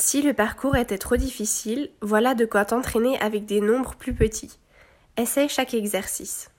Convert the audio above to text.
Si le parcours était trop difficile, voilà de quoi t'entraîner avec des nombres plus petits. Essaye chaque exercice.